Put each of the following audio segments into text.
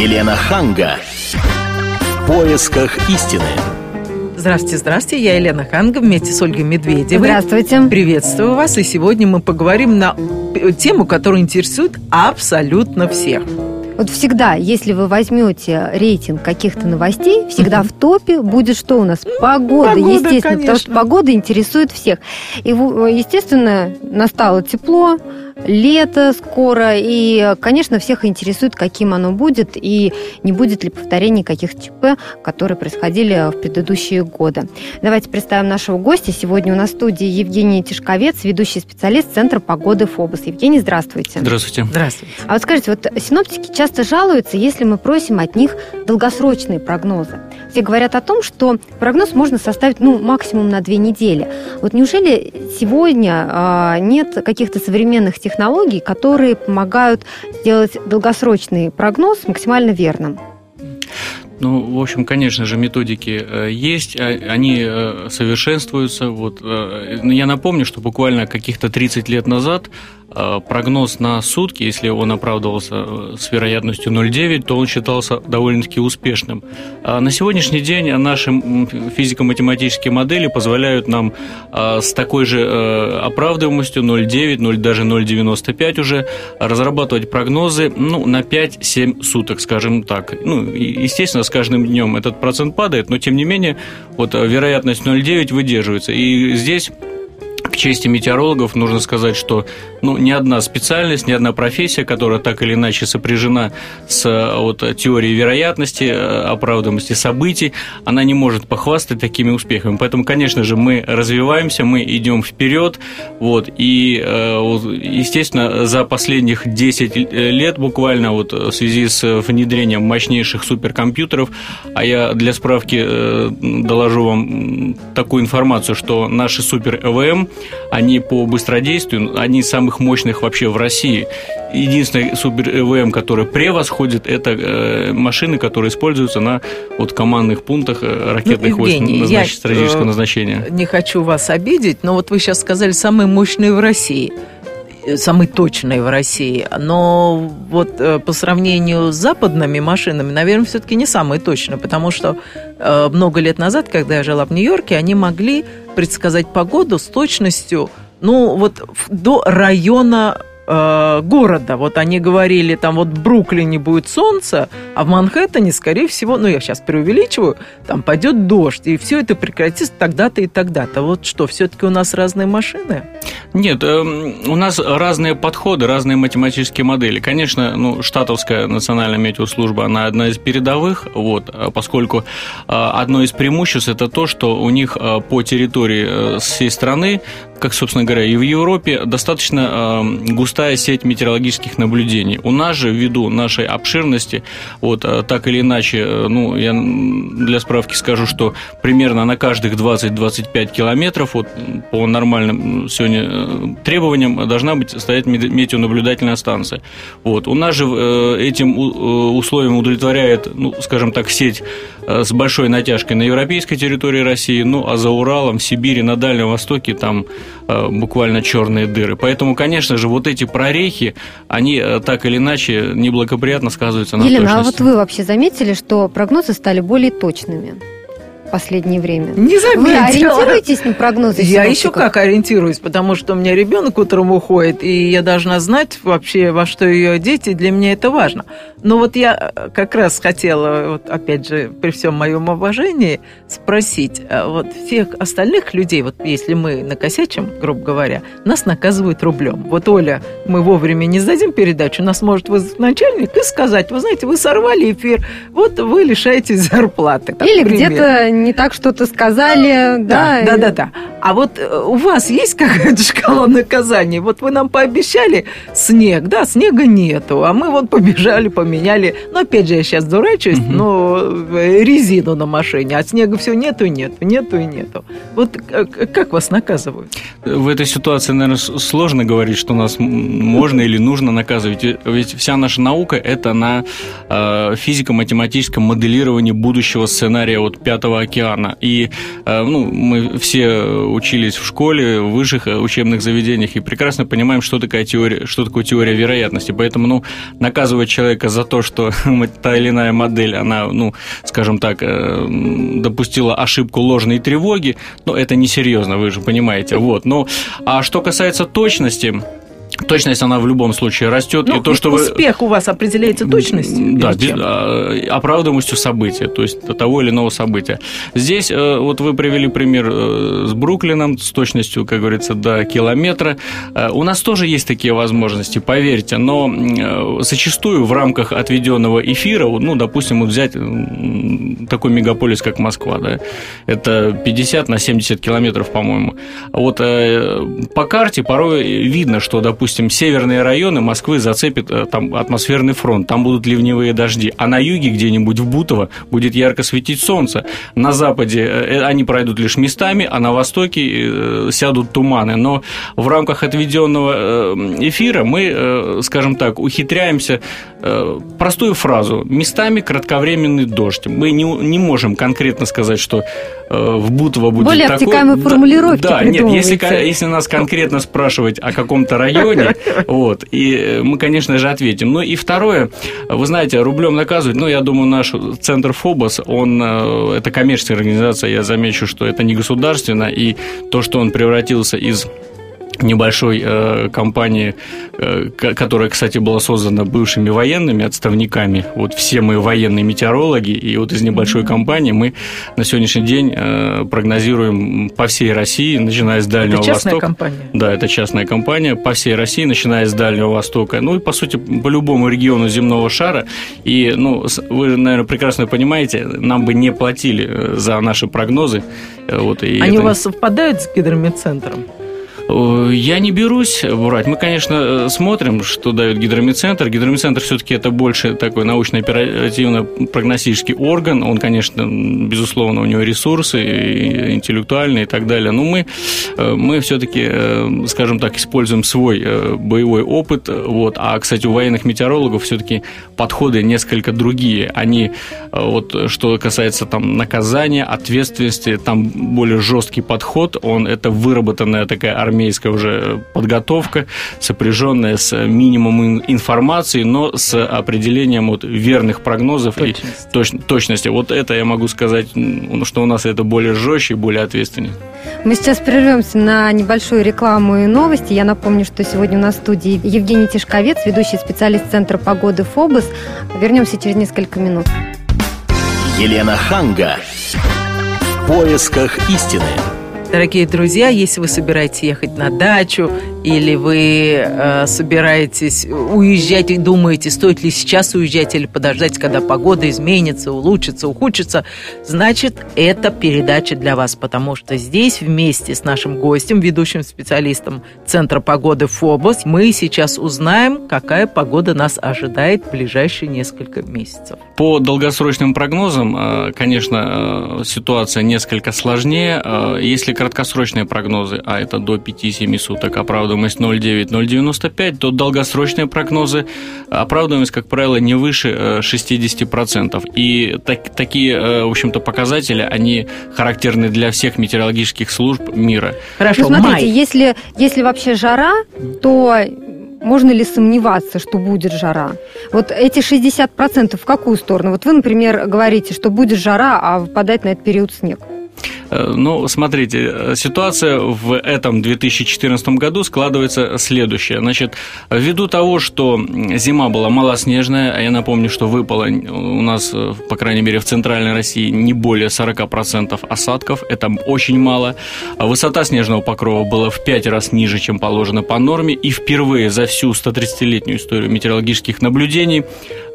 Елена Ханга. В поисках истины. Здравствуйте, здравствуйте. Я Елена Ханга вместе с Ольгой Медведевой. Здравствуйте. Приветствую вас. И сегодня мы поговорим на тему, которая интересует абсолютно всех. Вот всегда, если вы возьмете рейтинг каких-то новостей, всегда в топе будет что у нас? Погода, Погода, естественно, конечно. потому что погода интересует всех. И, естественно, настало тепло, лето скоро, и, конечно, всех интересует, каким оно будет, и не будет ли повторений каких ЧП, которые происходили в предыдущие годы. Давайте представим нашего гостя. Сегодня у нас в студии Евгений Тишковец, ведущий специалист Центра погоды ФОБОС. Евгений, здравствуйте. Здравствуйте. Здравствуйте. А вот скажите, вот синоптики часто жалуются, если мы просим от них долгосрочные прогнозы. Все говорят о том, что прогноз можно составить ну, максимум на две недели. Вот неужели сегодня а, нет каких-то современных технологий, которые помогают сделать долгосрочный прогноз максимально верным? Ну, в общем, конечно же, методики э, есть, а- они э, совершенствуются. Вот, э, я напомню, что буквально каких-то 30 лет назад прогноз на сутки, если он оправдывался э, с вероятностью 0,9, то он считался довольно-таки успешным. А на сегодняшний день наши физико-математические модели позволяют нам э, с такой же э, оправдываемостью 0,9, 0, даже 0,95 уже разрабатывать прогнозы ну, на 5-7 суток, скажем так. Ну, естественно, с каждым днем этот процент падает, но тем не менее вот э, вероятность 0,9 выдерживается. И здесь чести метеорологов нужно сказать, что ну, ни одна специальность, ни одна профессия, которая так или иначе сопряжена с э, вот, теорией вероятности, э, оправданности событий, она не может похвастать такими успехами. Поэтому, конечно же, мы развиваемся, мы идем вперед. Вот, и, э, естественно, за последних 10 лет буквально вот, в связи с внедрением мощнейших суперкомпьютеров, а я для справки доложу вам такую информацию, что наши супер ЭВМ, они по быстродействию, они из самых мощных вообще в России. Единственный супер ЭВМ, который превосходит, это э, машины, которые используются на вот, командных пунктах э, ракетных Ну, Евгений, войск назнач- стратегического э, назначения. Не хочу вас обидеть, но вот вы сейчас сказали самые мощные в России э, самые точные в России. Но вот э, по сравнению с западными машинами, наверное, все-таки не самые точные, потому что э, много лет назад, когда я жила в Нью-Йорке, они могли предсказать погоду с точностью, ну, вот до района э, города. Вот они говорили, там вот в Бруклине будет солнце, а в Манхэттене, скорее всего, ну, я сейчас преувеличиваю, там пойдет дождь, и все это прекратится тогда-то и тогда-то. Вот что, все-таки у нас разные машины? Нет, эм, у нас разные подходы, разные математические модели. Конечно, ну, штатовская национальная метеослужба, она одна из передовых, вот, а поскольку э, одно из преимуществ это то, что у них э, по территории э, всей страны, как, собственно говоря, и в Европе, достаточно э, густая сеть метеорологических наблюдений. У нас же, ввиду нашей обширности, вот, э, так или иначе, э, ну, я для справки скажу, что примерно на каждых 20-25 километров вот, по нормальным сегодня э, требованиям должна быть стоять метеонаблюдательная станция. Вот. У нас же этим у- условием удовлетворяет, ну, скажем так, сеть с большой натяжкой на европейской территории России, ну, а за Уралом, в Сибири, на Дальнем Востоке там э, буквально черные дыры. Поэтому, конечно же, вот эти прорехи, они э, так или иначе неблагоприятно сказываются на Елена, а вот точности. вы вообще заметили, что прогнозы стали более точными в последнее время? Не Вы заметила. ориентируетесь на прогнозы Я еще как ориентируюсь, потому что у меня ребенок утром уходит, и я должна знать вообще, во что ее дети, для меня это важно. Но вот я э, как раз хотела, вот опять же, при всем моем уважении, спросить, а вот всех остальных людей, вот если мы накосячим, грубо говоря, нас наказывают рублем. Вот, Оля, мы вовремя не сдадим передачу, нас может вызвать начальник и сказать, вы знаете, вы сорвали эфир, вот вы лишаетесь зарплаты. Так, Или где-то не так что-то сказали, да? Да, да, да, да. А вот э, у вас есть какая-то шкала наказаний? Вот вы нам пообещали снег, да, снега нету, а мы вот побежали, поменяли. Ну, опять же, я сейчас дурачусь, Мгм. но э, резину на машине, а снега все нету, нету, нету и нету. Вот э, как вас наказывают? В этой ситуации, наверное, сложно говорить, что нас можно или нужно наказывать. Ведь- вся наша наука – это на физико-математическом моделировании будущего сценария вот Пятого океана. И э, ну, мы все учились в школе, в высших учебных заведениях и прекрасно понимаем, что такое теория, что такое теория вероятности. Поэтому, ну, наказывать человека за то, что та или иная модель, она, ну, скажем так, допустила ошибку ложной тревоги, ну, это несерьезно, вы же понимаете. Вот. Но, а что касается точности, Точность, она в любом случае растет. Ну, и то, что успех вы... у вас определяется точностью? Да, а, оправдываемостью события, то есть того или иного события. Здесь э, вот вы привели пример э, с Бруклином, с точностью, как говорится, до километра. Э, у нас тоже есть такие возможности, поверьте, но зачастую в рамках отведенного эфира, ну, допустим, вот взять такой мегаполис, как Москва, да, это 50 на 70 километров, по-моему. Вот по карте порой видно, что, допустим, допустим, северные районы Москвы зацепит э, там атмосферный фронт, там будут ливневые дожди, а на юге где-нибудь в Бутово будет ярко светить солнце. На западе э, э, они пройдут лишь местами, а на востоке сядут туманы. Но в рамках отведенного эфира мы, скажем так, ухитряемся простую фразу «местами кратковременный дождь». Мы не, не можем конкретно сказать, что в Бутово будет Более такой... обтекаемые формулировки Да, нет, если, если нас конкретно спрашивать о каком-то районе, районе. Вот, и э, мы, конечно же, ответим. Ну и второе, вы знаете, рублем наказывать, ну, я думаю, наш центр ФОБОС, он, э, это коммерческая организация, я замечу, что это не государственно, и то, что он превратился из небольшой э, компании, э, которая, кстати, была создана бывшими военными отставниками. Вот все мы военные метеорологи, и вот из небольшой компании мы на сегодняшний день э, прогнозируем по всей России, начиная с Дальнего это Востока. компания? Да, это частная компания по всей России, начиная с Дальнего Востока. Ну и, по сути, по любому региону земного шара. И, ну, вы, наверное, прекрасно понимаете, нам бы не платили э, за наши прогнозы. Э, вот, и Они это... у вас совпадают с гидрометцентром? Э, я не берусь брать. Мы, конечно, э, смотрим, что дает гидромедцентр. Гидромедцентр все-таки это больше такой научно-оперативно-прогностический орган. Он, конечно, безусловно, у него ресурсы интеллектуальные и так далее. Но мы, э, мы все-таки, скажем так, используем свой боевой опыт. Вот. А, кстати, у военных метеорологов все-таки подходы несколько другие. Они, вот, что касается там наказания, ответственности, там более жесткий подход. Он это выработанная такая армия армейская уже подготовка, сопряженная с минимумом информации, но с определением вот верных прогнозов точности. и точ, точности. Вот это я могу сказать, что у нас это более жестче и более ответственнее. Мы сейчас прервемся на небольшую рекламу и новости. Я напомню, что сегодня у нас в студии Евгений Тишковец, ведущий специалист Центра погоды ФОБОС. Вернемся через несколько минут. Елена Ханга. В поисках истины. Дорогие друзья, если вы собираетесь ехать на дачу или вы э, собираетесь уезжать и думаете, стоит ли сейчас уезжать или подождать, когда погода изменится, улучшится, ухудшится, значит, это передача для вас, потому что здесь вместе с нашим гостем, ведущим специалистом Центра погоды ФОБОС, мы сейчас узнаем, какая погода нас ожидает в ближайшие несколько месяцев. По долгосрочным прогнозам, э, конечно, э, ситуация несколько сложнее. Э, если краткосрочные прогнозы, а это до 5-7 суток, оправдываемость 0,9-0,95, то долгосрочные прогнозы, оправдываемость, как правило, не выше 60%. Э, И так, такие, э, в общем-то, показатели, они характерны для всех метеорологических служб мира. Хорошо, ну, смотрите, май. Если, если вообще жара, то можно ли сомневаться, что будет жара? Вот эти 60% в какую сторону? Вот вы, например, говорите, что будет жара, а выпадает на этот период снег. Э, ну, смотрите, ситуация в этом 2014 году складывается следующая. Значит, ввиду того, что зима была малоснежная, а я напомню, что выпало у нас, э, по крайней мере, в центральной России не более 40% осадков, это очень мало. Высота снежного покрова была в 5 раз ниже, чем положено по норме, и впервые за всю 130-летнюю историю метеорологических наблюдений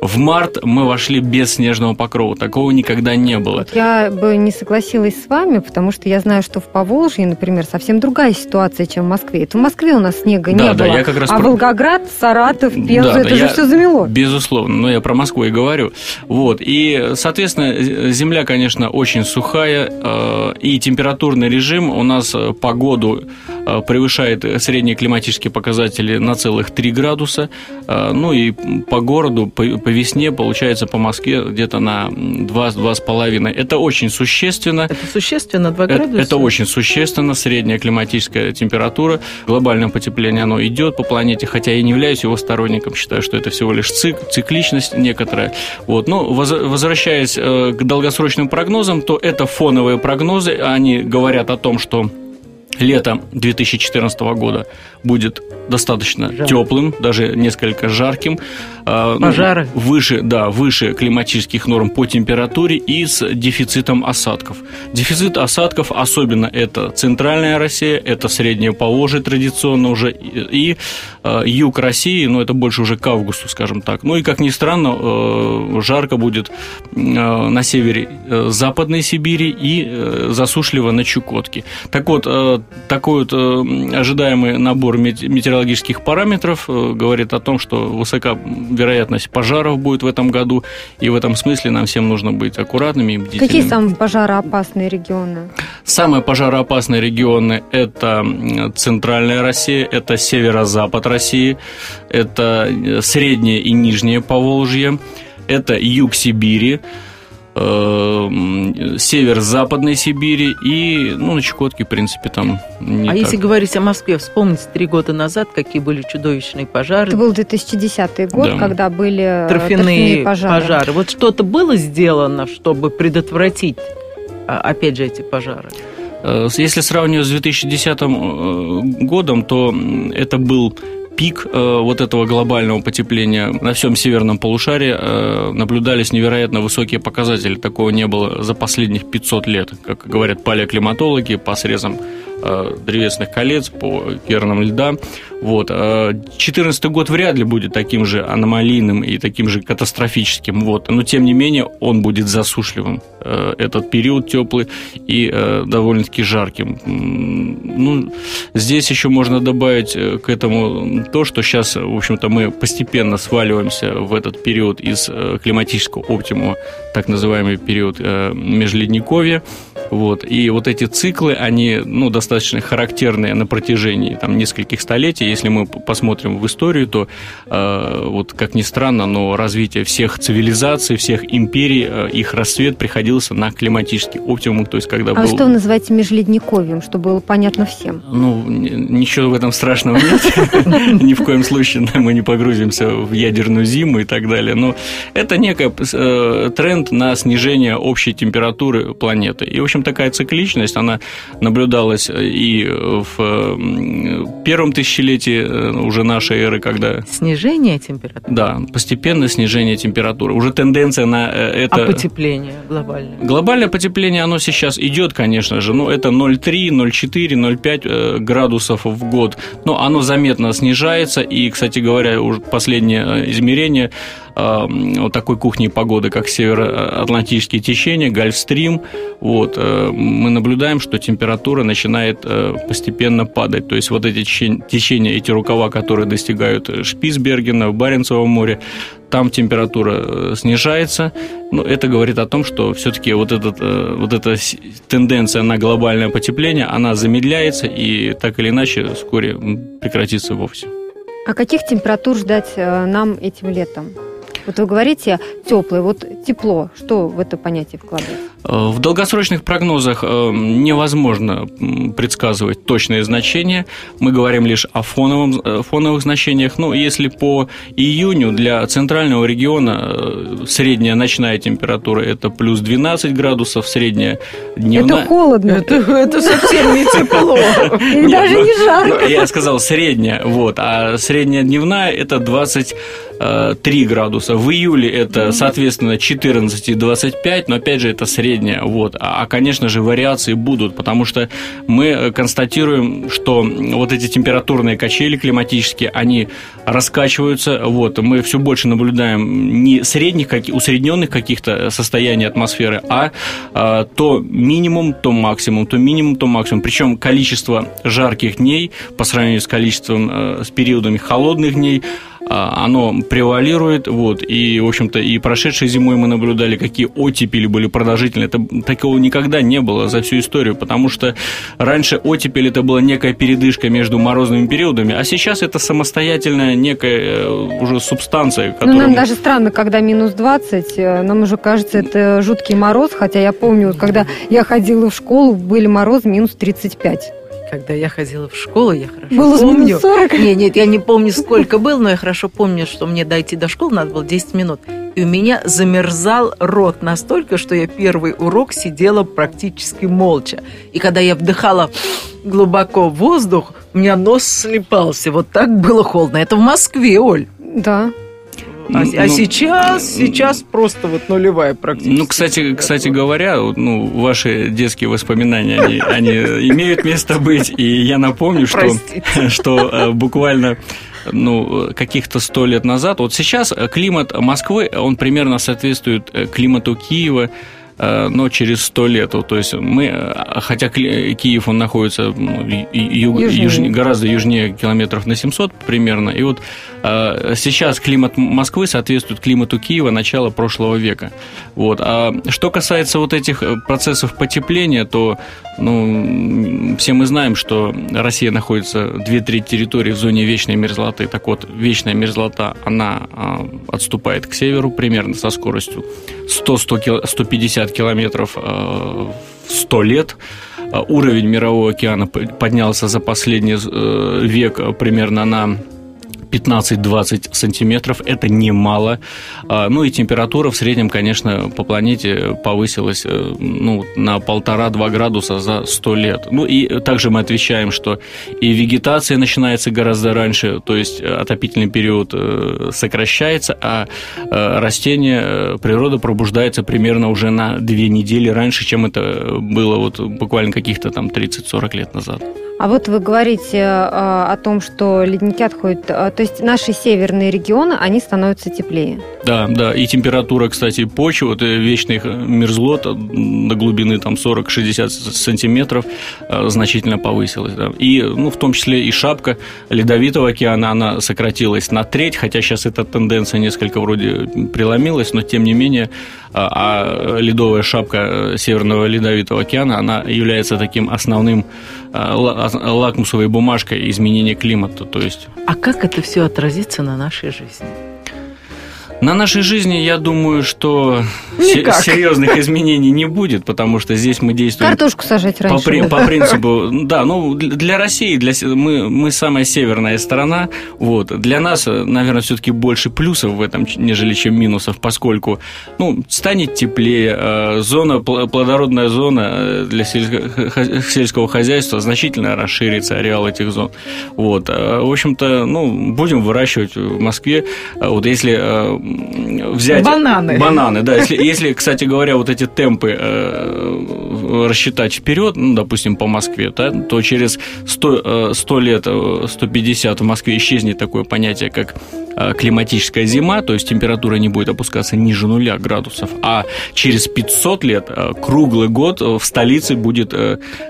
в март мы вошли без снежного покрова. Такого никогда не было. Я бы не согласилась с вами, потому что я знаю, что в Поволжье, например, совсем другая ситуация, чем в Москве. Это в Москве у нас снега да, не да, было. Я как раз а про... Волгоград, Саратов, Пензу, да, это да, же я... все замело. Безусловно, но я про Москву и говорю. Вот. И, соответственно, земля, конечно, очень сухая, э, и температурный режим у нас э, погоду э, превышает средние климатические показатели на целых 3 градуса. Ну и по городу, по, по весне, получается, по Москве где-то на 2-2,5. Это очень существенно. Это существенно существенно, 2 Это, градуса? это очень существенно, средняя климатическая температура. Глобальное потепление, оно идет по планете, хотя я не являюсь его сторонником, считаю, что это всего лишь цик, цикличность некоторая. Вот. Но воз- возвращаясь э, к долгосрочным прогнозам, то это фоновые прогнозы, они говорят о том, что лето 2014 года будет достаточно Жарко. теплым, даже несколько жарким. А, ну, Пожары. выше, да, выше климатических норм по температуре и с дефицитом осадков. Дефицит осадков особенно это центральная Россия, это среднее Поволжье традиционно уже и, э, юг России, но это больше уже к августу, скажем так. Ну и как ни странно, э, жарко будет э, на севере э, Западной Сибири и э, засушливо на Чукотке. Так вот, э, такой вот ожидаемый набор мет- метеорологических параметров говорит о том, что высока вероятность пожаров будет в этом году, и в этом смысле нам всем нужно быть аккуратными и бдительными. Какие самые пожароопасные регионы? Самые пожароопасные регионы – это центральная Россия, это северо-запад России, это э, среднее и нижнее Поволжье, это юг Сибири, э, м, север Западной Сибири и, ну, на Чукотке, в принципе, там не а так. если говорить о Москве, вспомните три года назад, какие были чудовищные пожары, Это был 2010 год, Да. когда были э, торфяные пожары. пожары. Вот что-то было сделано, чтобы предотвратить, а, опять же, эти пожары? Э, Если сравнивать с 2010 э, годом, то это был пик э, вот этого глобального потепления на всем северном полушарии э, наблюдались невероятно высокие показатели. Такого не было за последних 500 лет, как говорят палеоклиматологи, по срезам древесных колец, по кернам льда. Вот. 2014 год вряд ли будет таким же аномалийным и таким же катастрофическим. Вот. Но, тем не менее, он будет засушливым. э, Этот период теплый и э, довольно-таки жарким. Ну, здесь еще можно добавить э, к этому то, что сейчас, в общем-то, мы постепенно сваливаемся в этот период из э, климатического оптимума, так называемый период э, межледниковья. Вот. И вот эти циклы, они ну, достаточно характерные на протяжении там, нескольких столетий. Если мы посмотрим в историю, то, э, вот, как ни странно, но развитие всех цивилизаций, всех империй, э, их расцвет приходился на климатический оптимум, то есть когда А был... что вы называете межледниковьем, чтобы было понятно всем? Ну, ничего в этом страшного нет. Ни в коем случае мы не погрузимся в ядерную зиму и так далее. Но это некий тренд на снижение общей температуры планеты. И, в общем, такая цикличность, она наблюдалась и в м, первом тысячелетии э, уже нашей эры, когда Снижение температуры, да, постепенное снижение температуры. Уже тенденция на э, это... а потепление глобальное? Глобальное потепление, оно сейчас идет, конечно же, но это 0,3, 0,4, 0,5 э, градусов в год, но оно заметно снижается, и, кстати говоря, уже последнее э, измерение э, вот такой кухни погоды, как североатлантические течения, Гольфстрим, вот, э, мы наблюдаем, что температура начинает э, постепенно падать, то есть вот эти течен- течения, эти рукава, которые достигают э, Шпицбергена, в Баренцевом море, там температура снижается. Но это говорит о том, что все-таки вот, этот, вот эта тенденция на глобальное потепление, она замедляется и так или иначе вскоре прекратится вовсе. А каких температур ждать нам этим летом? Вот вы говорите теплый, вот тепло. Что в это понятие вкладывается? Э, В долгосрочных прогнозах э, невозможно предсказывать точные значения. Мы говорим лишь о фоновом, э, фоновых значениях. Ну, если по июню для центрального региона средняя ночная температура это плюс 12 градусов, средняя дневная... Это холодно. Это, это совсем не тепло. И даже ну, не жарко. я сказал средняя, вот, а средняя дневная это 23 градуса. В июле это, соответственно, 14 и 25, но опять же это средняя, вот. А, а, конечно же, вариации будут, потому что мы э, констатируем, что вот эти температурные качели климатические, они раскачиваются, вот. Мы все больше наблюдаем не средних, как, усредненных каких-то состояний атмосферы, а, а, то минимум, то максимум, то минимум, то максимум. Причем количество жарких дней по сравнению с количеством, э, с периодами холодных дней, оно превалирует, вот, и, в общем-то, и прошедшей зимой мы наблюдали, какие оттепели были продолжительные. Это такого никогда не было за всю историю, потому что раньше оттепель это была некая передышка между морозными периодами, а сейчас это самостоятельная некая э, уже субстанция. Которая... Ну, нам даже странно, когда минус 20, э, нам уже кажется, это жуткий мороз, хотя я помню, когда я ходила в школу, были морозы минус 35 когда я ходила в школу, я хорошо было помню. 40? Нет, нет, я не помню, сколько было, но я хорошо помню, что мне дойти до школы надо было 10 минут. И у меня замерзал рот настолько, что я первый урок сидела практически молча. И когда я вдыхала глубоко воздух, у меня нос слепался. Вот так было холодно. Это в Москве, Оль. Да. А, ну, а сейчас, сейчас просто вот нулевая практически. Ну, кстати, кстати говоря, ну, ваши детские воспоминания, они, они имеют место быть. И я напомню, что, что э, буквально ну, каких-то сто лет назад. Вот сейчас климат Москвы, он примерно соответствует э, климату Киева, Э, но через сто лет. То есть мы, э, хотя Киев, он находится ну, юг, южнее. гораздо южнее километров на 700 примерно, и вот э, сейчас климат Москвы соответствует климату Киева начала прошлого века. Вот. А что касается вот этих процессов потепления, то ну, все мы знаем, что Россия находится две трети территории в зоне вечной мерзлоты. Так вот, вечная мерзлота, она отступает к северу примерно со скоростью 100-150 километров в 100 лет. Уровень Мирового океана поднялся за последний э, век примерно на 15-20 сантиметров, это немало. А, ну и температура в среднем, конечно, по планете повысилась э, ну, на полтора-два градуса за 100 лет. Ну и также мы отвечаем, что и вегетация начинается гораздо раньше, то есть отопительный период э, сокращается, а э, растение, природа пробуждается примерно уже на две недели раньше, чем это было вот буквально каких-то там 30-40 лет назад. А вот вы говорите э, о том, что ледники отходят, э, то есть наши северные регионы, они становятся теплее. Да, да, и температура, кстати, почвы, вот э, вечных мерзлот до глубины там 40-60 сантиметров значительно повысилась. Да. И, ну, в том числе и шапка ледовитого океана, она сократилась на треть, хотя сейчас эта тенденция несколько вроде преломилась, но тем не менее, а ледовая шапка Северного Ледовитого океана, она является таким основным лакмусовой бумажкой изменения климата. То есть... А как это все отразится на нашей жизни? На нашей жизни, я думаю, что Никак. серьезных изменений не будет, потому что здесь мы действуем... Картошку сажать раньше. По, по принципу, да, ну, для России, для, мы, мы самая северная страна, вот, для нас, наверное, все-таки больше плюсов в этом, нежели чем минусов, поскольку, ну, станет теплее, э, зона, плодородная зона э, для сельского хозяйства значительно расширится, ареал этих зон, вот, э, в общем-то, ну, будем выращивать в Москве, вот если взять... Бананы. Бананы, да. Если, если кстати говоря, вот эти темпы э, рассчитать вперед, ну, допустим, по Москве, да, то через 100, 100 э, лет, 150 э, в Москве исчезнет такое понятие, как Э, климатическая зима, то есть температура не будет опускаться ниже нуля градусов, а через 500 лет круглый год в столице будет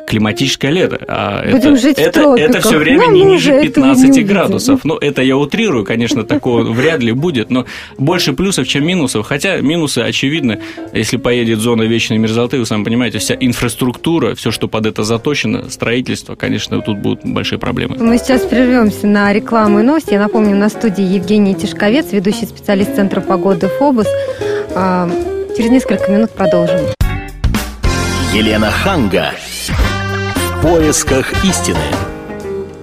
климатическое лето. А Будем это, жить это, в это все время Нам не ниже 15 не градусов. Ну, это я утрирую, конечно, такого вряд ли будет, но больше плюсов, чем минусов. Хотя минусы очевидны. Если поедет зона вечной мерзлоты, вы сами понимаете, вся инфраструктура, все, что под это заточено, строительство, конечно, тут будут большие проблемы. Мы сейчас прервемся на рекламу и новости. Я напомню, на студии Евгений Тишковец, ведущий специалист Центра погоды ФОБУС. А, через несколько минут продолжим. Елена Ханга. В поисках истины.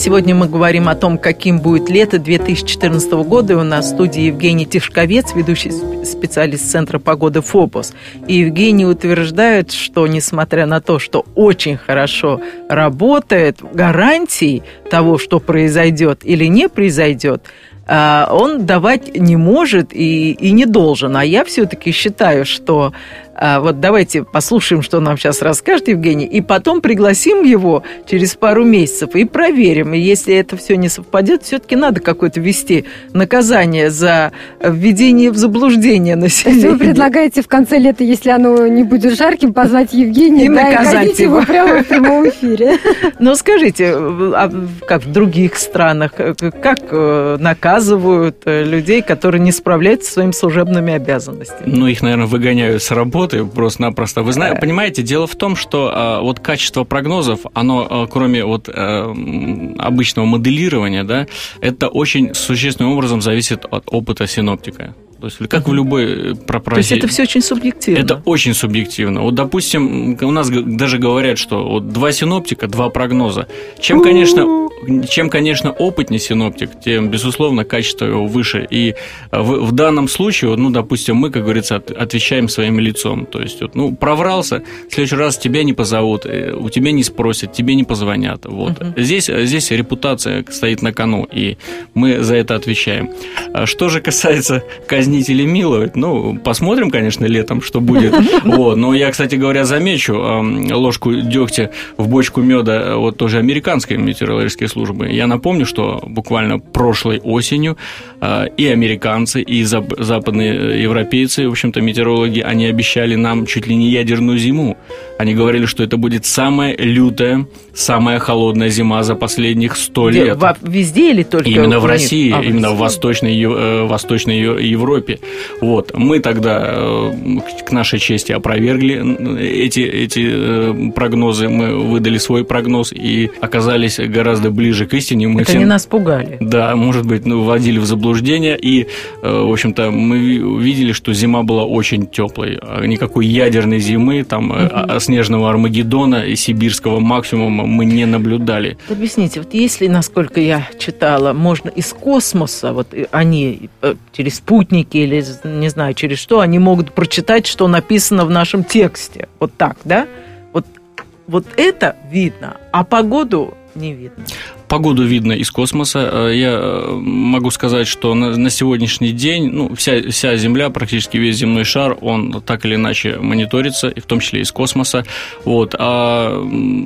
Сегодня мы говорим о том, каким будет лето 2014 года. И у нас в студии Евгений Тишковец, ведущий специалист Центра погоды ФОБОС. И Евгений утверждает, что несмотря на то, что очень хорошо работает, гарантий того, что произойдет или не произойдет, а, он давать не может и, и не должен. А я все-таки считаю, что вот давайте послушаем, что нам сейчас расскажет Евгений, и потом пригласим его через пару месяцев и проверим. И если это все не совпадет, все-таки надо какое-то ввести наказание за введение в заблуждение населения. То есть вы предлагаете в конце лета, если оно не будет жарким, позвать Евгения И да, наказать и его его. прямо в прямом эфире. Но скажите, а как в других странах, э, как э, наказывают э, людей, которые не справляются со своими служебными обязанностями? Ну, их, наверное, выгоняют с работы просто-напросто. Вы знаете, понимаете, дело в том, что а, вот качество прогнозов, оно, а, кроме вот м, обычного моделирования, да, это очень существенным образом зависит от опыта синоптика. То есть, как в любой э, про То есть это все очень субъективно. Это очень субъективно. Вот, допустим, у нас даже говорят, что вот два синоптика, два прогноза. Чем, конечно, чем, конечно, опытнее синоптик, тем, безусловно, качество его выше. И э, в, в данном случае, вот, ну, допустим, мы, как говорится, от- отвечаем своим лицом. То есть, вот, ну, проврался, в следующий раз тебя не позовут, э, у тебя не спросят, тебе не позвонят. Вот. Здесь, здесь репутация стоит на кону, и мы за это отвечаем. А Что же касается казнить или миловать, ну, посмотрим, конечно, летом, что будет. Вот. Но я, кстати говоря, замечу эм, ложку дегтя в бочку меда вот тоже американской метеорологической службы. Я напомню, что буквально прошлой осенью э, и американцы, и зап- западные э, европейцы, в общем-то, метеорологи, они обещали нам чуть ли не ядерную зиму. Они говорили, что это будет самая лютая, самая холодная зима за последних сто лет. везде или только Именно в? России, А, именно в. Восточной, э, Восточной Е- Европе. Вот. Мы тогда, э, к нашей чести, опровергли эти, эти э, прогнозы. Мы выдали свой прогноз и оказались гораздо ближе к истине. Мы Это все- они нас пугали. да, может быть, ну, вводили в заблуждение, и, э, в общем-то, мы ви- увидели, что зима была очень теплой. А Никакой ядерной зимы, там, а- снежного Армагеддона и сибирского максимума мы не наблюдали. Объясните, вот если, насколько я читала, можно из космоса, вот они через спутники или, не знаю, через что, они могут прочитать, что написано в нашем тексте. Вот так, да? Вот, вот это видно, а погоду не видно. Погоду видно из космоса. Э, Я э, могу сказать, что на, на сегодняшний день ну, вся, вся Земля, практически весь земной шар, он так или иначе мониторится, и в том числе из космоса. Вот. А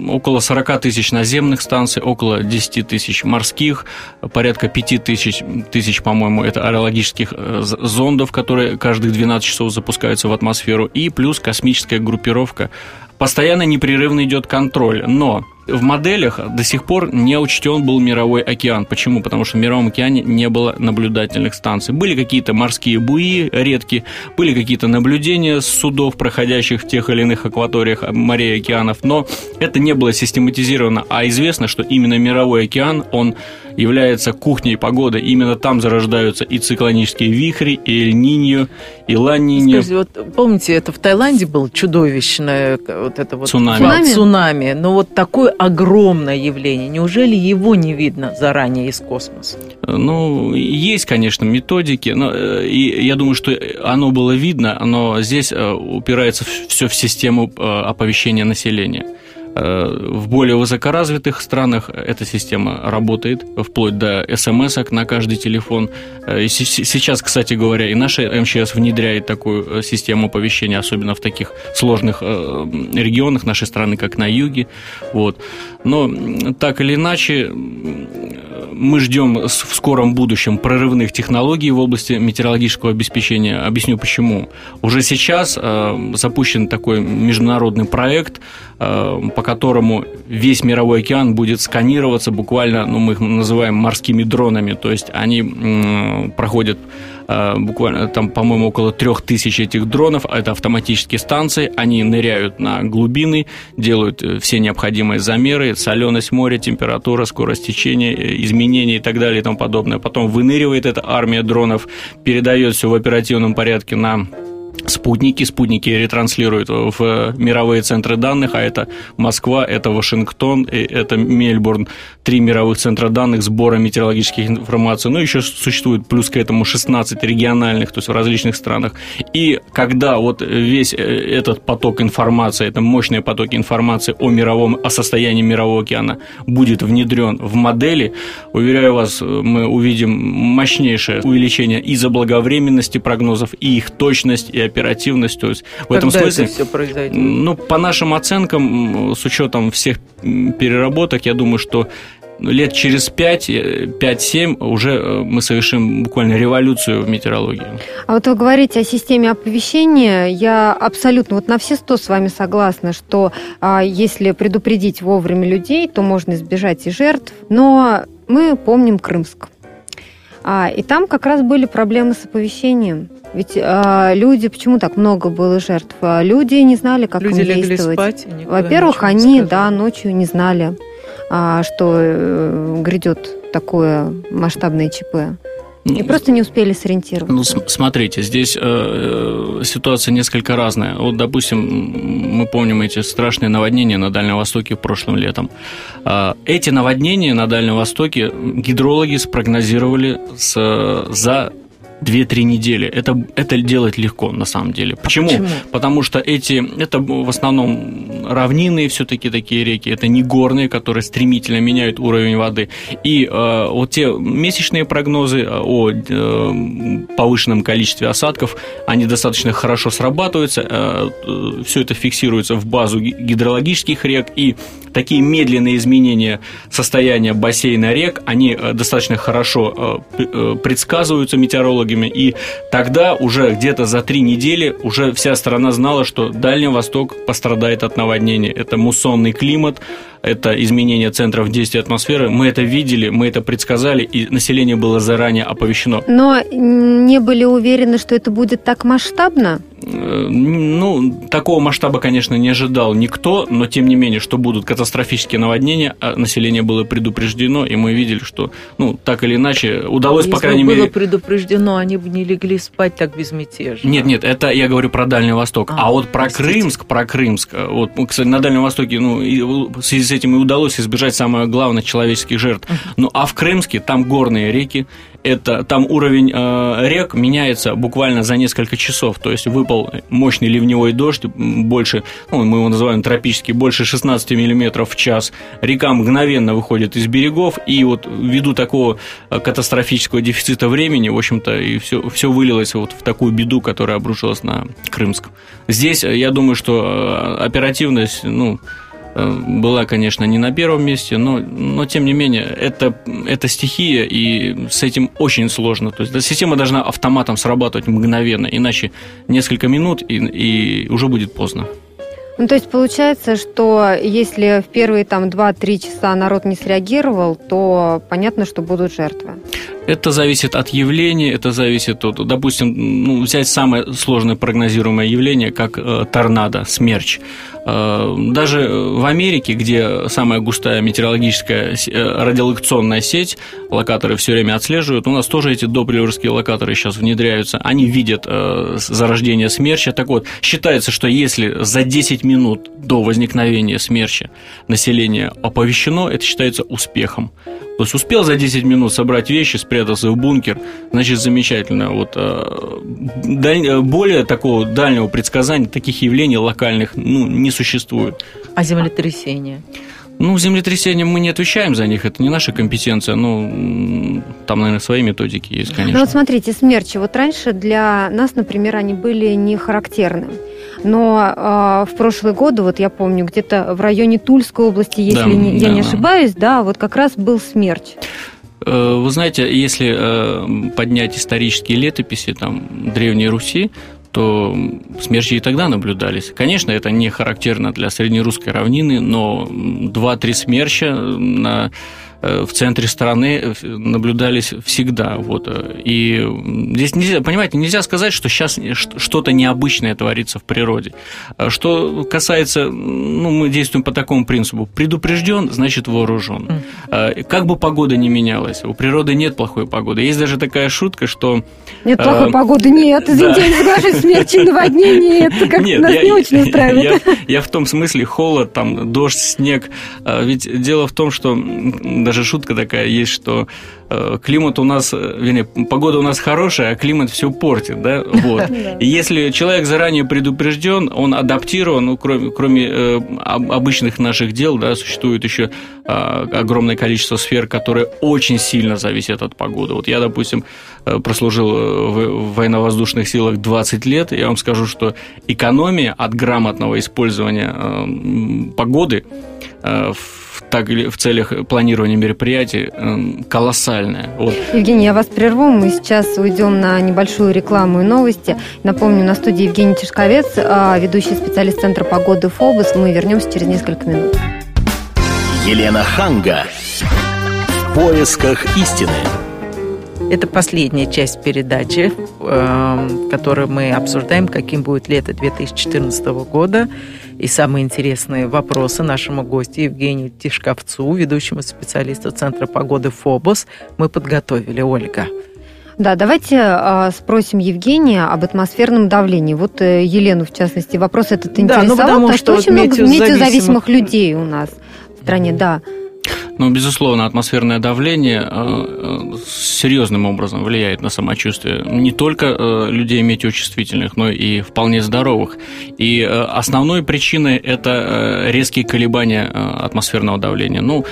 около 40 тысяч наземных станций, около 10 тысяч морских, порядка 5 тысяч, тысяч по-моему, это аэрологических э, зондов, которые каждых 12 часов запускаются в атмосферу, и плюс космическая группировка. Постоянно непрерывно идет контроль, но в моделях до сих пор не учтен был мировой океан. Почему? Потому что в мировом океане не было наблюдательных станций. Были какие-то морские буи редкие, были какие-то наблюдения с судов, проходящих в тех или иных акваториях морей и океанов, но это не было систематизировано. А известно, что именно мировой океан, он является кухней погоды. Именно там зарождаются и циклонические вихри, и эль-ниньо, и ла-ниньо. Скажите, вот помните, это в Таиланде было чудовищное э, вот это вот Цунами. Цунами? цунами. Но вот такое огромное явление. Неужели его не видно заранее из космоса? Ну, есть, конечно, методики, но э, и я думаю, что оно было видно, но здесь э, упирается все в систему э, оповещения населения. Э, В более высокоразвитых странах эта система работает, вплоть до смс на каждый телефон. Э, Сейчас, кстати говоря, и наша МЧС внедряет такую э, систему оповещения, особенно в таких сложных регионах нашей страны, как на юге. Вот. Но так или иначе, мы ждем в скором будущем прорывных технологий в области метеорологического обеспечения. Объясню почему. Уже сейчас запущен такой международный проект, по которому весь мировой океан будет сканироваться буквально, ну, мы их называем морскими дронами, то есть они проходят э, буквально там, по-моему, около трех тысяч этих дронов, это автоматические станции, они ныряют на глубины, делают э, все необходимые замеры, соленость моря, температура, скорость течения, э, изменения и так далее и тому подобное. Потом выныривает эта армия дронов, передает все в оперативном порядке на спутники. Спутники ретранслируют в мировые центры данных, а это Москва, это Вашингтон, и это Мельбурн. Три мировых центра данных сбора метеорологических информаций. Ну, еще существует плюс к этому 16 региональных, то есть в различных странах. И когда вот весь э, этот поток информации, это мощные потоки информации о мировом, о состоянии мирового океана будет внедрен в модели, уверяю вас, мы увидим мощнейшее увеличение и заблаговременности прогнозов, и их точность, и оперативность. То есть в Когда этом смысле... это все произойдет? Ну, по нашим оценкам, с учетом всех переработок, я думаю, что лет через 5, 5-7 уже э, мы совершим буквально революцию в метеорологии. А вот вы говорите о системе оповещения. Я абсолютно вот на все сто с вами согласна, что а, если предупредить вовремя людей, то можно избежать и жертв. Но мы помним Крымск. А, и там как раз были проблемы с оповещением. Ведь а, люди, почему так много было жертв? А, люди не знали, как Люди им легли действовать. спать. Во-первых, они, да, ночью не знали, а, что э, грядет такое масштабное ЧП. И Ну, просто не успели сориентироваться. Ну, с- смотрите, здесь э, э, ситуация несколько разная. Вот, допустим, мы помним эти страшные наводнения на Дальнем Востоке прошлым летом. А, Эти наводнения на Дальнем Востоке гидрологи спрогнозировали с- за 2-3 недели. Это, это делать легко, на самом деле. Почему? Почему? Потому что эти, это в основном равнинные все-таки такие реки, это не горные, которые стремительно меняют уровень воды. И э, вот те месячные прогнозы э, о э, повышенном количестве осадков, они достаточно хорошо срабатываются, все это фиксируется в базу ги- гидрологических рек, и такие медленные изменения состояния бассейна рек, они э, достаточно хорошо э, э, предсказываются метеорологами, и тогда уже где-то за три недели уже вся страна знала, что Дальний Восток пострадает от наводнения. Это муссонный климат, это изменение центров действия атмосферы. Мы это видели, мы это предсказали, и население было заранее оповещено. Но не были уверены, что это будет так масштабно? Э, Ну, такого масштаба, конечно, не ожидал никто, но тем не менее, что будут катастрофические наводнения, а население было предупреждено, и мы видели, что, ну, так или иначе, удалось, Если по крайней бы было мере... предупреждено, они бы не легли спать так безмятежно. Нет, нет, это я говорю про Дальний Восток. А, А, вот про простите. Крымск, про Крымск, э, вот, ну, кстати, на Дальнем Востоке, ну, в связи с этим и удалось избежать самое главное человеческих жертв. Ну, а в Крымске там горные реки, это там уровень э, рек меняется буквально за несколько часов. То есть выпал мощный ливневой дождь, больше, ну, мы его называем тропический, больше 16 миллиметров в час. Река мгновенно выходит из берегов, и вот ввиду такого э, катастрофического дефицита времени, в общем-то, и все, все вылилось вот в такую беду, которая обрушилась на Крымск. Здесь, э, я думаю, что э, оперативность, ну, была, конечно, не на первом месте, но, но тем не менее, это, это стихия, и с этим очень сложно. То есть система должна автоматом срабатывать мгновенно, иначе несколько минут, и, и уже будет поздно. Ну, то есть получается, что если в первые там 2-3 часа народ не среагировал, то понятно, что будут жертвы. Это зависит от явления, это зависит от, допустим, ну, взять самое сложное прогнозируемое явление, как э, торнадо, смерч. Э, даже в Америке, где самая густая метеорологическая э, радиолокационная сеть, локаторы все время отслеживают, у нас тоже эти доприверские локаторы сейчас внедряются, они видят э, зарождение смерча. Так вот, считается, что если за 10 минут до возникновения смерча население оповещено, это считается успехом. То есть успел за 10 минут собрать вещи, спрятался в бункер, значит замечательно. Вот э, даль- э, более такого дальнего предсказания таких явлений локальных ну, не существует. А землетрясение? Ну, землетрясения мы не отвечаем за них, это не наша компетенция. Ну, там, наверное, свои методики есть, Ну конечно. вот смотрите, смерчи. Вот раньше для нас, например, они были не характерны. Но э, в прошлые годы, вот я помню, где-то в районе Тульской области, если Да, не- я да, не ошибаюсь, да, вот как раз был смерч. Э, Вы знаете, если э, поднять исторические летописи там, Древней Руси, то смерчи и тогда наблюдались. Конечно, это не характерно для среднерусской равнины, но 2-3 смерча на в центре страны э, наблюдались всегда. Вот. э, И здесь нельзя, понимаете, нельзя сказать, что сейчас что-то необычное творится в природе. Что касается, ну, мы действуем по такому принципу. Предупрежден, значит вооружен. Э, Как бы погода ни менялась, у природы нет плохой погоды. Есть даже такая шутка, что Нет плохой Э, погоды, нет, извините, да. я не соглашусь, смерчи, наводнение, это как Нет, нас я, не очень устраивает. Я, я в том смысле холод, там дождь, снег. Ведь дело в том, что даже шутка такая есть, что э, климат у нас, э, вернее, погода у нас хорошая, а климат все портит, да, вот. И если человек заранее предупрежден, он адаптирован, ну, кроме, кроме э, обычных наших дел, да, существует еще а, огромное количество сфер, которые очень сильно зависят от погоды. Вот я, допустим, прослужил в военно-воздушных силах 20 лет, и я вам скажу, что экономия от грамотного использования погоды в так или в целях планирования мероприятий эм, колоссальная. Вот. Евгений, я вас прерву. Мы сейчас уйдем на небольшую рекламу и новости. Напомню, на студии Евгений Тишковец, а, ведущий специалист Центра погоды ФОБОС. Мы вернемся через несколько минут. Елена Ханга. В поисках истины. Это последняя часть передачи, эм, которую мы обсуждаем, каким будет лето 2014 года. И самые интересные вопросы нашему гостю Евгению Тишковцу, ведущему специалисту Центра погоды ФОБОС, мы подготовили. Ольга. Да, давайте э, спросим Евгения об атмосферном давлении. Вот э, Елену, в частности, вопрос этот интересовал, да, ну, потому что, что очень много метеозависимых людей у нас в стране, да. Ну, безусловно, атмосферное давление э, э, серьезным образом влияет на самочувствие не только э, людей метеочувствительных, но и вполне здоровых. И основной причиной это резкие колебания атмосферного давления. Ну,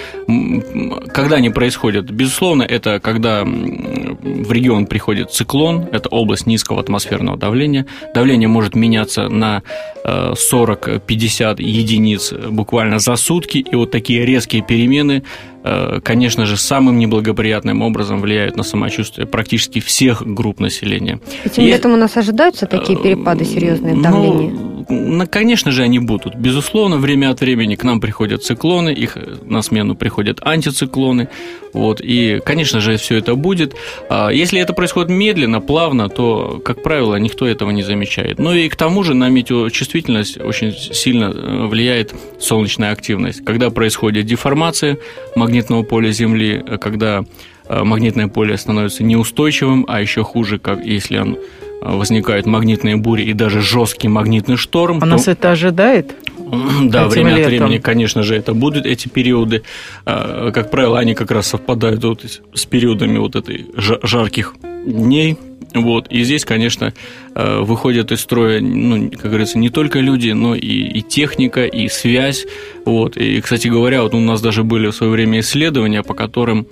когда они происходят? Безусловно, это когда в регион приходит циклон, это область низкого атмосферного давления. Давление может меняться на 40-50 единиц буквально за сутки, и вот такие резкие перемены конечно же, самым неблагоприятным образом влияют на самочувствие практически всех групп населения. Этим летом у нас ожидаются такие перепады серьезные в давлении? Ну, конечно же, они будут. Безусловно, время от времени к нам приходят циклоны, их на смену приходят антициклоны. Вот, и, конечно же, все это будет. А если это происходит медленно, плавно, то, как правило, никто этого не замечает. Ну и к тому же на метеочувствительность очень сильно э, влияет солнечная активность. Когда происходит деформация магнитного поля Земли, э, когда э, магнитное поле становится неустойчивым, а еще хуже, как если он возникают магнитные бури и даже жесткий магнитный шторм. А то... нас это ожидает? Да, время летом. от времени, конечно же, это будут эти периоды. А, как правило, они как раз совпадают вот с периодами вот этой жарких дней. Вот. И здесь, конечно, а, выходят из строя, ну, как говорится, не только люди, но и, и техника, и связь. Вот. И, кстати говоря, вот у нас даже были в свое время исследования, по которым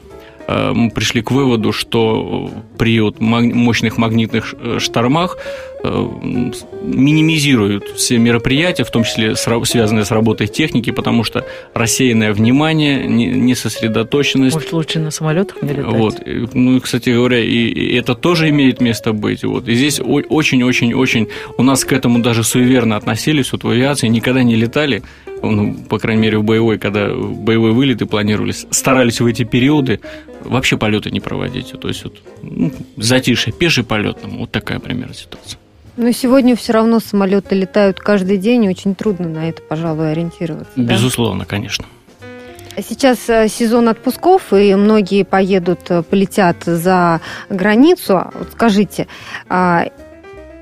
мы пришли к выводу, что при вот мощных магнитных э, штормах Э, минимизируют все мероприятия, в том числе связанные с работой техники, потому что рассеянное внимание, несосредоточенность. Может, лучше на самолетах не летать? Вот. Ну, кстати говоря, и это тоже имеет место быть. Вот. И здесь очень-очень-очень у нас к этому даже суеверно относились, вот в авиации никогда не летали, ну, по крайней мере, в боевой, когда боевые вылеты планировались, старались в эти периоды вообще полеты не проводить. То есть вот, ну, затишье, пеший полет, вот такая примерно ситуация. Но сегодня все равно самолеты летают каждый день, и очень трудно на это, пожалуй, ориентироваться. Безусловно, да? конечно. Сейчас э, сезон отпусков, и многие поедут, э, полетят за границу. Вот скажите, а,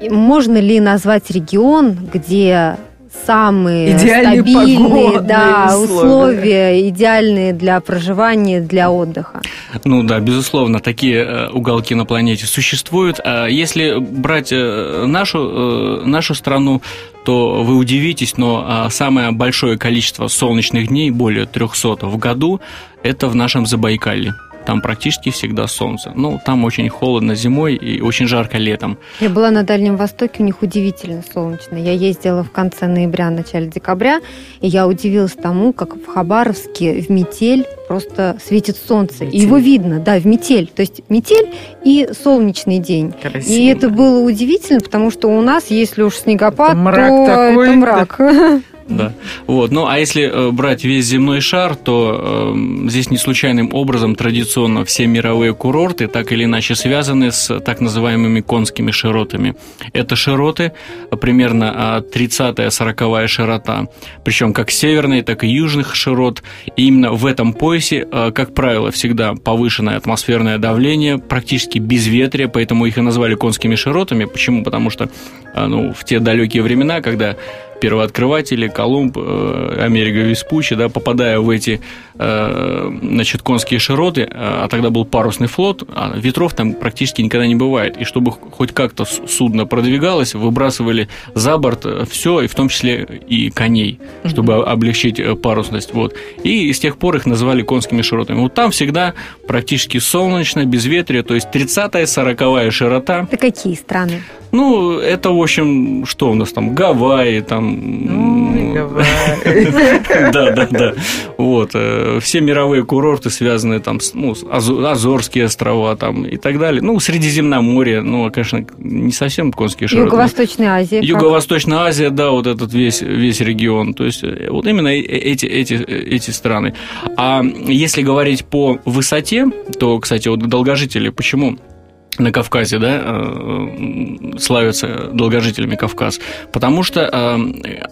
можно ли назвать регион, где самые Идеальные стабильные да, условия. условия, идеальные для проживания, для отдыха. Ну да, безусловно, такие э, уголки на планете существуют. А если брать э, нашу, э, нашу страну, то вы удивитесь, но а, самое большое количество солнечных дней, более 300 в году, это в нашем Забайкалье там практически всегда солнце. Ну, там очень холодно зимой и очень жарко летом. Я была на Дальнем Востоке, у них удивительно солнечно. Я ездила в конце ноября, начале декабря, и я удивилась тому, как в Хабаровске в метель просто светит солнце. Метель. И его видно, да, в метель. То есть метель и солнечный день. Красиво. И это было удивительно, потому что у нас, если уж снегопад, это мрак то такой, это мрак. Да. Да. Вот. Ну, а если э, брать весь земной шар, то э, здесь не случайным образом традиционно все мировые курорты так или иначе связаны с так называемыми конскими широтами. Это широты примерно 30-40 широта, причем как северные, так и южных широт. И именно в этом поясе, э, как правило, всегда повышенное атмосферное давление, практически безветрие, поэтому их и назвали конскими широтами. Почему? Потому что а, ну, в те далекие времена, когда первооткрыватели, Колумб, э, Америка Веспуччи, да, попадая в эти э, значит, конские широты, а тогда был парусный флот, а ветров там практически никогда не бывает. И чтобы хоть как-то судно продвигалось, выбрасывали за борт все, и в том числе и коней, чтобы облегчить парусность. Вот. И с тех пор их называли конскими широтами. Вот там всегда практически солнечно, безветрие, то есть 30-я, 40-я широта. Это какие страны? Ну, это, в общем, что у нас там, Гавайи, там... Да, да, да. Вот. Э, все мировые курорты связаны там с ну, Азорские острова там и так далее. Ну, Средиземноморье, ну, конечно, не совсем конские широты. Юго-Восточная Азия. Юго-Восточная Азия, да, вот этот весь, весь регион. То есть, э, вот именно э, эти, эти, эти страны. А если говорить по высоте, то, кстати, вот долгожители, почему на Кавказе, да, э, славятся долгожителями Кавказ, потому что э,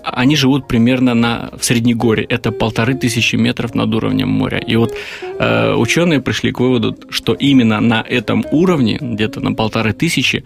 они живут примерно на, в Среднегорье, это полторы тысячи метров над уровнем моря. И вот э, ученые пришли к выводу, что именно на этом уровне, где-то на полторы тысячи,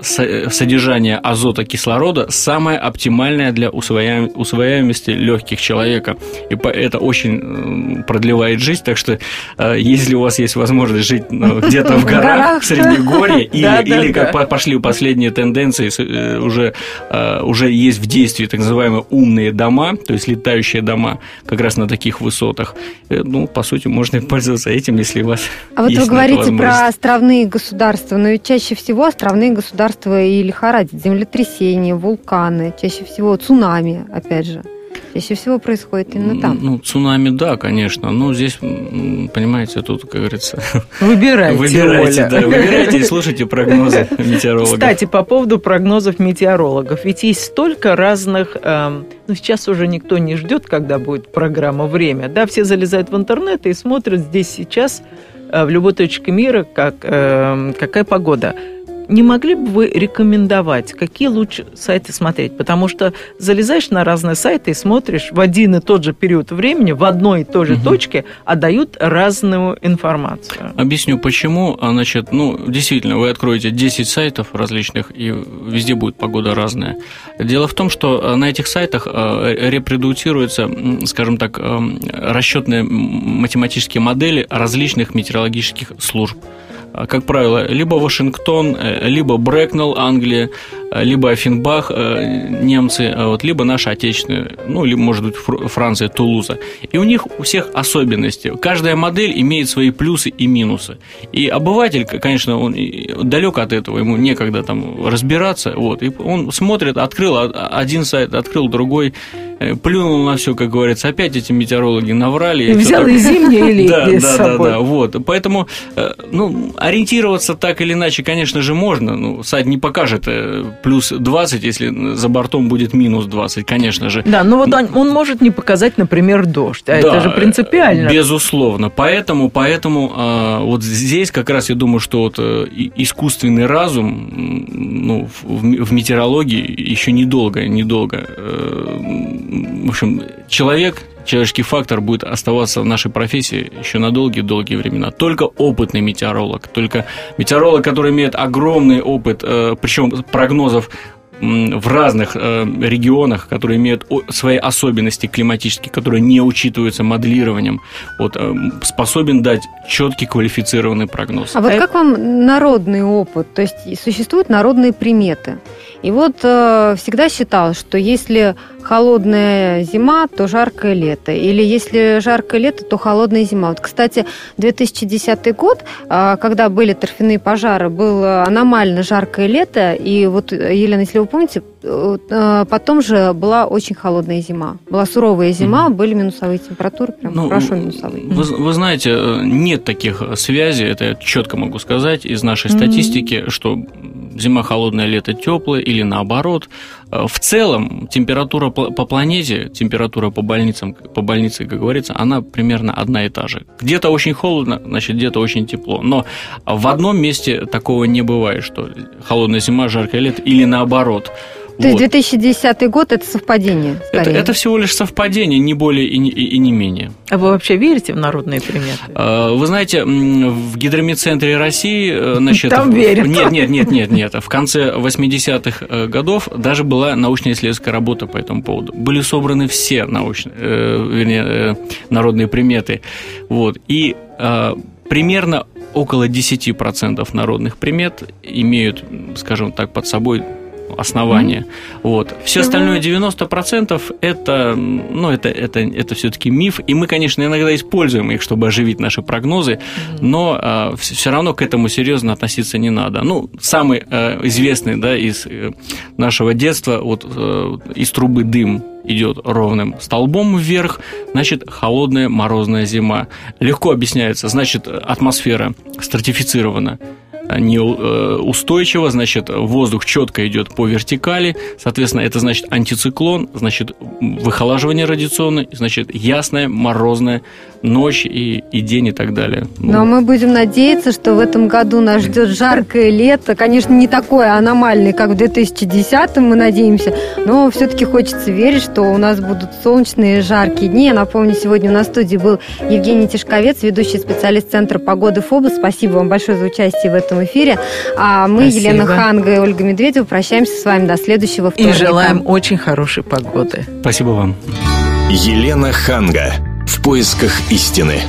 содержание азота кислорода самое оптимальное для усвояемости легких человека. И это очень продлевает жизнь, так что если у вас есть возможность жить ну, где-то в горах, в Среднегорье, горе, или, как пошли последние тенденции, э, уже, э, уже есть в действии так называемые умные дома, то есть летающие дома как раз на таких высотах. Э, ну, по сути, можно пользоваться этим, если у вас А вот вы говорите про островные государства, но ведь чаще всего островные государства и лихорадят землетрясения, вулканы, чаще всего цунами, опять же. Чаще всего происходит именно там. Ну, цунами, да, конечно. Но здесь, понимаете, тут, как говорится... Выбирайте, Выбирайте, да, выбирайте и слушайте прогнозы метеорологов. Кстати, по поводу прогнозов метеорологов. Ведь есть столько разных... Э, ну, сейчас уже никто не ждет, когда будет программа «Время». Да, все залезают в интернет и смотрят здесь сейчас э, в любой точке мира, как, э, какая погода не могли бы вы рекомендовать, какие лучше сайты смотреть? Потому что залезаешь на разные сайты и смотришь в один и тот же период времени, в одной и той же угу. точке, а дают разную информацию. Объясню, почему. А, значит, ну, действительно, вы откроете 10 сайтов различных, и везде будет погода разная. Дело в том, что а, на этих сайтах а, репродуцируются, скажем так, расчетные математические модели различных метеорологических служб. А, как правило, либо Вашингтон, э, либо Брэкнелл, Англия, э, либо Афинбах, э, немцы, вот, либо наши отечественные, ну, либо, может быть, Франция, Тулуза. И у них у всех особенности. Каждая модель имеет свои плюсы и минусы. И обыватель, конечно, он далек от этого, ему некогда там разбираться, вот, и он смотрит, открыл один сайт, открыл другой, плюнул на все, как говорится, опять эти метеорологи наврали. И взял и зимнее, и летнее да, да, да, да, вот. Поэтому, ну, ориентироваться так или иначе, конечно же, можно. Ну, сайт не покажет э, плюс 20, если за бортом будет минус 20, конечно же. Да, но вот он, он может не показать, например, дождь, а да, это же принципиально. Безусловно. Поэтому, поэтому а, вот здесь как раз я думаю, что вот э, искусственный разум ну, в, в метеорологии еще недолго, недолго. Э, в общем, человек человеческий фактор будет оставаться в нашей профессии еще на долгие-долгие времена. Только опытный метеоролог, только метеоролог, который имеет огромный опыт, э, причем прогнозов в разных э, регионах, которые имеют свои особенности климатические, которые не учитываются моделированием, вот, э, способен дать четкий квалифицированный прогноз. А вот как вам народный опыт? То есть существуют народные приметы? И вот э, всегда считал, что если холодная зима, то жаркое лето. Или если жаркое лето, то холодная зима. Вот, кстати, 2010 год, э, когда были торфяные пожары, было аномально жаркое лето. И вот, Елена, если вы помните, э, потом же была очень холодная зима. Была суровая зима, mm-hmm. были минусовые температуры, прям ну, хорошо минусовые. Вы, вы знаете, э, нет таких связей, это я четко могу сказать из нашей mm-hmm. статистики, что зима холодная, лето теплое или наоборот. Э, в целом температура по планете, температура по больницам, по больнице, как говорится, она примерно одна и та же. Где-то очень холодно, значит, где-то очень тепло. Но в одном месте такого не бывает, что холодная зима, жаркое лето или наоборот. То вот. есть 2010 год это совпадение? Это, это всего лишь совпадение, не более и не, и не менее. А вы вообще верите в народные приметы? А, вы знаете, в гидромедцентре России... Э, значит, Там верят. Нет, нет, нет, нет, нет. В конце 80-х э, годов даже была научно-исследовательская работа по этому поводу. Были собраны все научные, э, вернее, народные приметы. Вот. И примерно около 10% народных примет имеют, скажем так, под собой основания. Mm-hmm. Вот. Все остальное 90% это, ну, это, это, это все-таки миф. И мы, конечно, иногда используем их, чтобы оживить наши прогнозы, mm-hmm. но э, все равно к этому серьезно относиться не надо. Ну, самый э, известный да, из э, нашего детства, вот э, из трубы дым идет ровным столбом вверх, значит, холодная морозная зима. Легко объясняется, значит, атмосфера стратифицирована неустойчиво, значит, воздух четко идет по вертикали, соответственно, это значит антициклон, значит, выхолаживание радиационное, значит, ясная морозная ночь и, и день и так далее. Но мы будем надеяться, что в этом году нас ждет жаркое лето, конечно, не такое аномальное, как в 2010 мы надеемся, но все-таки хочется верить, что у нас будут солнечные жаркие дни. Я напомню, сегодня у нас в студии был Евгений Тишковец, ведущий специалист Центра погоды ФОБУС. Спасибо вам большое за участие в этом этом эфире. А мы, Спасибо. Елена Ханга и Ольга Медведева, прощаемся с вами до следующего вторника. И желаем очень хорошей погоды. Спасибо вам. Елена Ханга. В поисках истины.